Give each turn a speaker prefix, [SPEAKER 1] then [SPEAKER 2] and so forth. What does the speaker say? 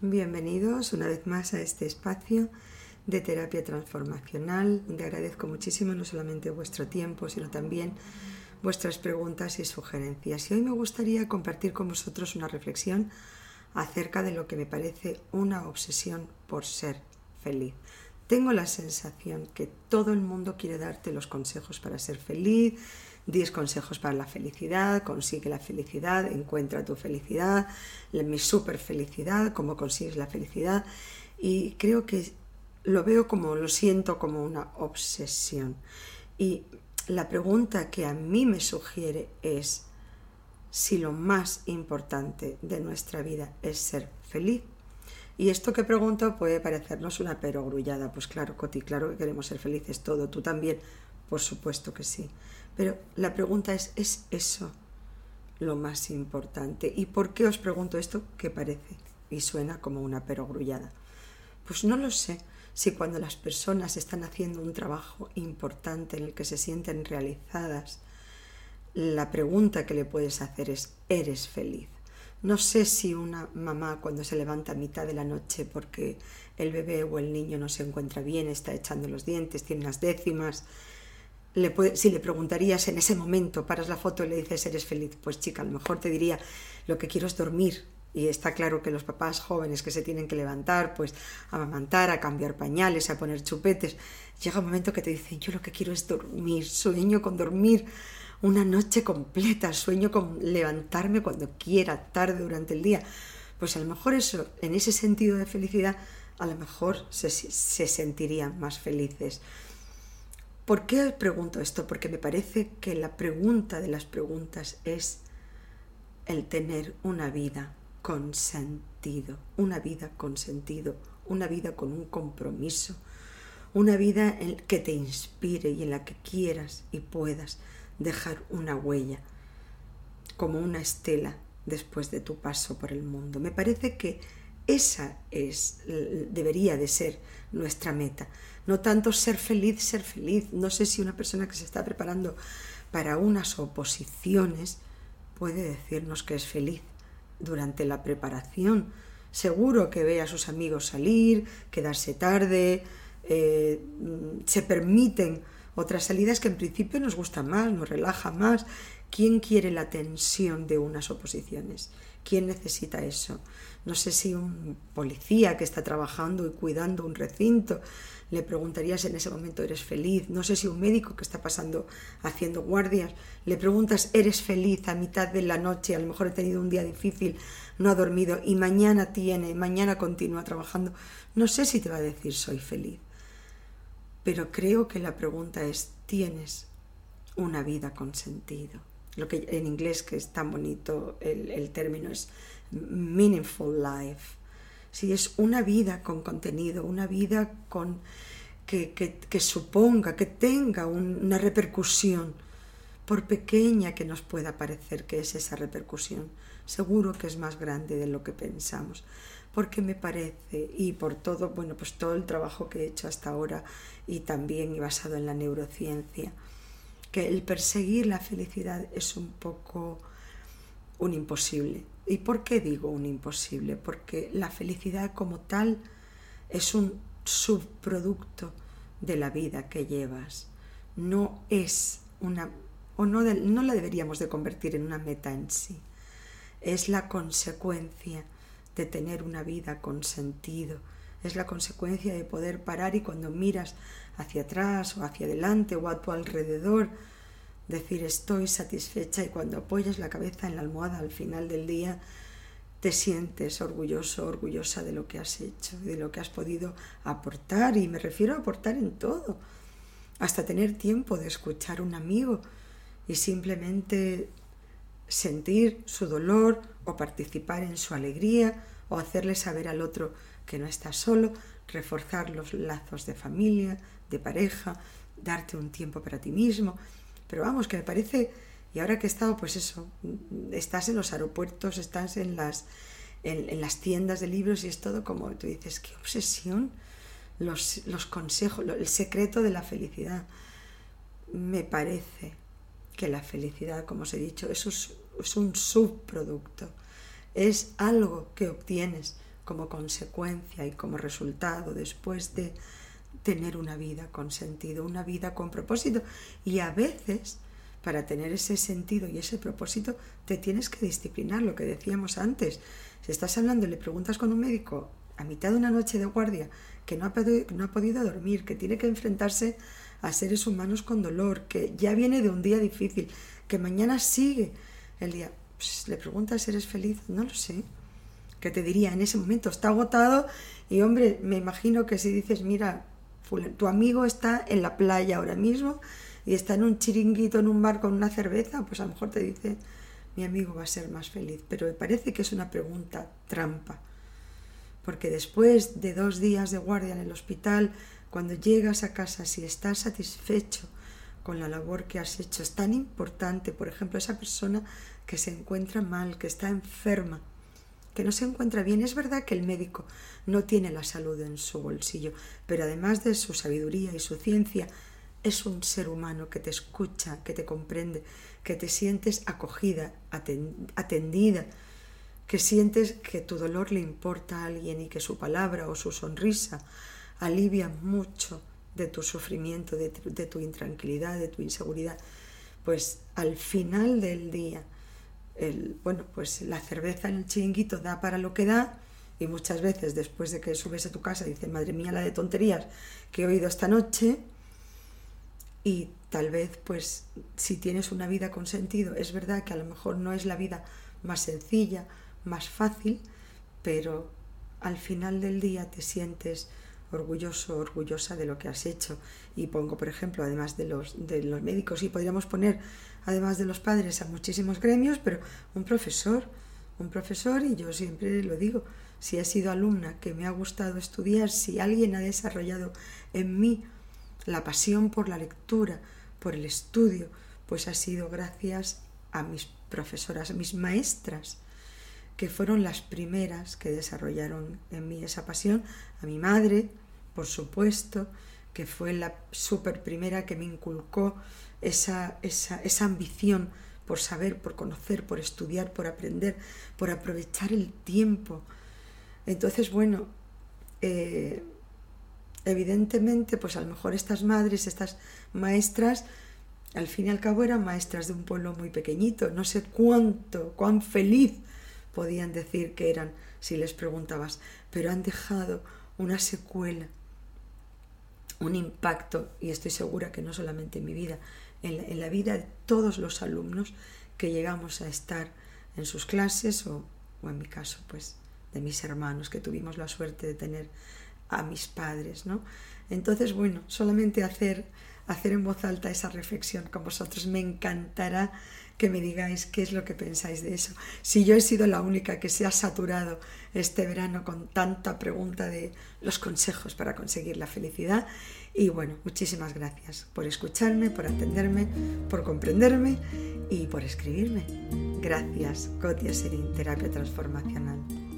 [SPEAKER 1] Bienvenidos una vez más a este espacio de terapia transformacional, donde agradezco muchísimo no solamente vuestro tiempo, sino también vuestras preguntas y sugerencias. Y hoy me gustaría compartir con vosotros una reflexión acerca de lo que me parece una obsesión por ser feliz. Tengo la sensación que todo el mundo quiere darte los consejos para ser feliz, 10 consejos para la felicidad, consigue la felicidad, encuentra tu felicidad, mi super felicidad, cómo consigues la felicidad. Y creo que lo veo como, lo siento como una obsesión. Y la pregunta que a mí me sugiere es si lo más importante de nuestra vida es ser feliz. Y esto que pregunto puede parecernos una perogrullada. Pues claro, Coti, claro que queremos ser felices todo. Tú también, por supuesto que sí. Pero la pregunta es, ¿es eso lo más importante? ¿Y por qué os pregunto esto que parece y suena como una perogrullada? Pues no lo sé si cuando las personas están haciendo un trabajo importante en el que se sienten realizadas, la pregunta que le puedes hacer es, ¿eres feliz? No sé si una mamá cuando se levanta a mitad de la noche porque el bebé o el niño no se encuentra bien, está echando los dientes, tiene las décimas, si le preguntarías en ese momento, paras la foto y le dices, eres feliz, pues chica, a lo mejor te diría, lo que quiero es dormir. Y está claro que los papás jóvenes que se tienen que levantar, pues a amamantar, a cambiar pañales, a poner chupetes, llega un momento que te dicen, yo lo que quiero es dormir, sueño con dormir una noche completa, sueño con levantarme cuando quiera, tarde durante el día. Pues a lo mejor eso, en ese sentido de felicidad, a lo mejor se, se sentirían más felices. ¿Por qué pregunto esto? Porque me parece que la pregunta de las preguntas es el tener una vida con sentido, una vida con sentido, una vida con un compromiso, una vida en que te inspire y en la que quieras y puedas dejar una huella, como una estela después de tu paso por el mundo. Me parece que esa es, debería de ser nuestra meta. No tanto ser feliz, ser feliz. No sé si una persona que se está preparando para unas oposiciones puede decirnos que es feliz durante la preparación. Seguro que ve a sus amigos salir, quedarse tarde, eh, se permiten otras salidas que en principio nos gustan más, nos relaja más. ¿Quién quiere la tensión de unas oposiciones? ¿Quién necesita eso? No sé si un policía que está trabajando y cuidando un recinto le preguntarías en ese momento, ¿eres feliz? No sé si un médico que está pasando haciendo guardias, le preguntas, ¿eres feliz a mitad de la noche? A lo mejor he tenido un día difícil, no ha dormido y mañana tiene, mañana continúa trabajando. No sé si te va a decir, soy feliz. Pero creo que la pregunta es, ¿tienes una vida con sentido? Lo que en inglés, que es tan bonito, el, término es meaningful life. Si es una vida con contenido, una vida con, que, que, suponga, que tenga una repercusión, por pequeña que nos pueda parecer que es esa repercusión, seguro que es más grande de lo que pensamos. Porque me parece, y por todo, bueno, pues todo el trabajo que he hecho hasta ahora y también basado en la neurociencia, que el perseguir la felicidad es un poco un imposible. ¿Y por qué digo un imposible? Porque la felicidad como tal es un subproducto de la vida que llevas. No es una, o no, no la deberíamos de convertir en una meta en sí. Es la consecuencia de tener una vida con sentido. Es la consecuencia de poder parar y cuando miras hacia atrás o hacia adelante o a tu alrededor, decir estoy satisfecha y cuando apoyas la cabeza en la almohada al final del día, te sientes orgulloso, orgullosa de lo que has hecho, de lo que has podido aportar, y me refiero a aportar en todo, hasta tener tiempo de escuchar a un amigo y simplemente sentir su dolor o participar en su alegría o hacerle saber al otro que no está solo, reforzar los lazos de familia, de pareja, darte un tiempo para ti mismo. Pero vamos, que me parece, y ahora que he estado, pues eso, estás en los aeropuertos, estás en las, en, las tiendas de libros y es todo como tú dices, qué obsesión, los, los consejos, el secreto de la felicidad. me parece que la felicidad, como os he dicho, es un subproducto, es algo que obtienes como consecuencia y como resultado después de tener una vida con sentido, una vida con propósito. Y a veces, para tener ese sentido y ese propósito, te tienes que disciplinar, lo que decíamos antes. Si estás hablando y le preguntas con un médico a mitad de una noche de guardia que no ha, podido, no ha podido dormir, que tiene que enfrentarse a seres humanos con dolor, que ya viene de un día difícil, que mañana sigue el día, le preguntas, ¿eres feliz? No lo sé que te diría en ese momento, está agotado y hombre, me imagino que si dices, mira, tu amigo está en la playa ahora mismo y está en un chiringuito, en un bar con una cerveza, pues a lo mejor te dice, mi amigo va a ser más feliz. Pero me parece que es una pregunta trampa, porque después de dos días de guardia en el hospital, cuando llegas a casa, si estás satisfecho con la labor que has hecho, es tan importante, por ejemplo, esa persona que se encuentra mal, que está enferma, que no se encuentra bien. Es verdad que el médico no tiene la salud en su bolsillo, pero además de su sabiduría y su ciencia, es un ser humano que te escucha, que te comprende, que te sientes acogida, atendida, que sientes que tu dolor le importa a alguien y que su palabra o su sonrisa alivia mucho de tu sufrimiento, de tu intranquilidad, de tu inseguridad. Pues al final del día, el, bueno, pues la cerveza en el chiringuito da para lo que da y muchas veces después de que subes a tu casa dices, madre mía, la de tonterías que he oído esta noche y tal vez pues si tienes una vida con sentido, es verdad que a lo mejor no es la vida más sencilla, más fácil, pero al final del día te sientes orgulloso, orgullosa de lo que has hecho. Y pongo, por ejemplo, además de los, de los médicos, y podríamos poner, además de los padres, a muchísimos gremios, pero un profesor, un profesor, y yo siempre lo digo, si he sido alumna que me ha gustado estudiar, si alguien ha desarrollado en mí la pasión por la lectura, por el estudio, pues ha sido gracias a mis profesoras, a mis maestras, que fueron las primeras que desarrollaron en mí esa pasión, a mi madre, por supuesto, que fue la super primera que me inculcó esa, esa, esa ambición por saber, por conocer, por estudiar, por aprender, por aprovechar el tiempo. Entonces, bueno, eh, evidentemente, pues a lo mejor estas madres, estas maestras, al fin y al cabo eran maestras de un pueblo muy pequeñito. No sé cuánto, cuán feliz podían decir que eran si les preguntabas, pero han dejado una secuela un impacto, y estoy segura que no solamente en mi vida, en la, vida de todos los alumnos que llegamos a estar en sus clases o, o, en mi caso, pues de mis hermanos, que tuvimos la suerte de tener a mis padres, ¿no? Entonces, bueno, solamente hacer, hacer en voz alta esa reflexión con vosotros me encantará que me digáis qué es lo que pensáis de eso. Si yo he sido la única que se ha saturado este verano con tanta pregunta de los consejos para conseguir la felicidad. Y bueno, muchísimas gracias por escucharme, por atenderme, por comprenderme y por escribirme. Gracias, Cotia Serín, Terapia Transformacional.